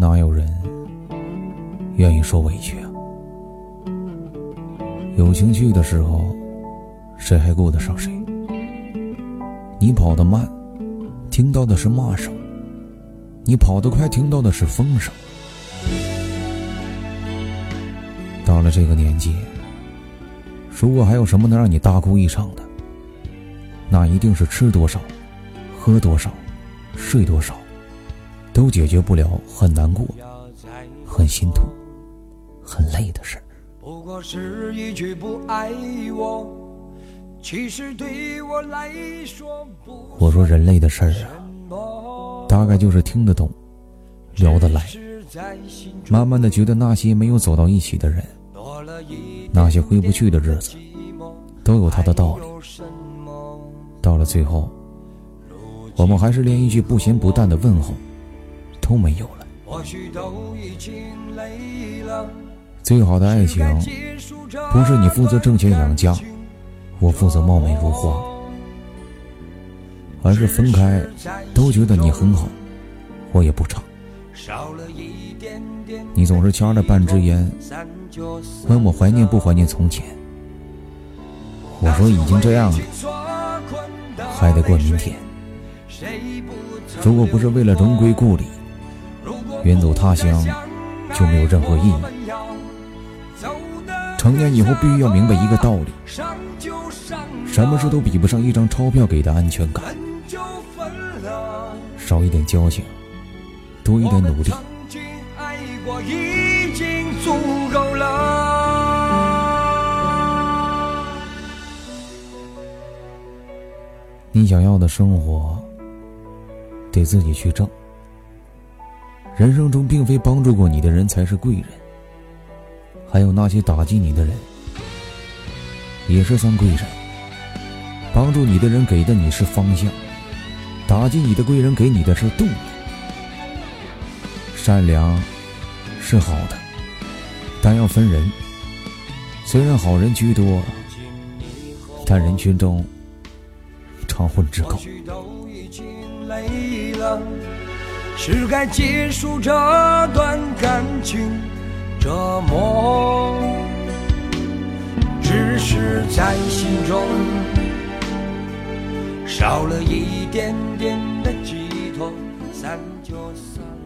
哪有人愿意受委屈啊？有情绪的时候，谁还顾得上谁？你跑得慢，听到的是骂声；你跑得快，听到的是风声。到了这个年纪，如果还有什么能让你大哭一场的，那一定是吃多少、喝多少、睡多少，都解决不了很难过、很心痛、很累的事儿。不过是一句不爱我，其实对我来说我说人类的事儿啊，大概就是听得懂，聊得来，慢慢的觉得那些没有走到一起的人，那些回不去的日子，都有他的道理。到了最后，我们还是连一句不咸不淡的问候都没有了。最好的爱情，不是你负责挣钱养家，我负责貌美如花，而是分开都觉得你很好，我也不差。你总是掐着半支烟，问我怀念不怀念从前。我说已经这样了，还得过明天。如果不是为了荣归故里，远走他乡就没有任何意义。成年以后必须要明白一个道理：什么事都比不上一张钞票给的安全感。少一点交情，多一点努力。你想要的生活，得自己去挣。人生中并非帮助过你的人才是贵人。还有那些打击你的人，也是算贵人。帮助你的人给的你是方向，打击你的贵人给你的是动力。善良是好的，但要分人。虽然好人居多，但人群中常混之狗。是该结束这段感情折磨，只是在心中少了一点点的寄托，散就散。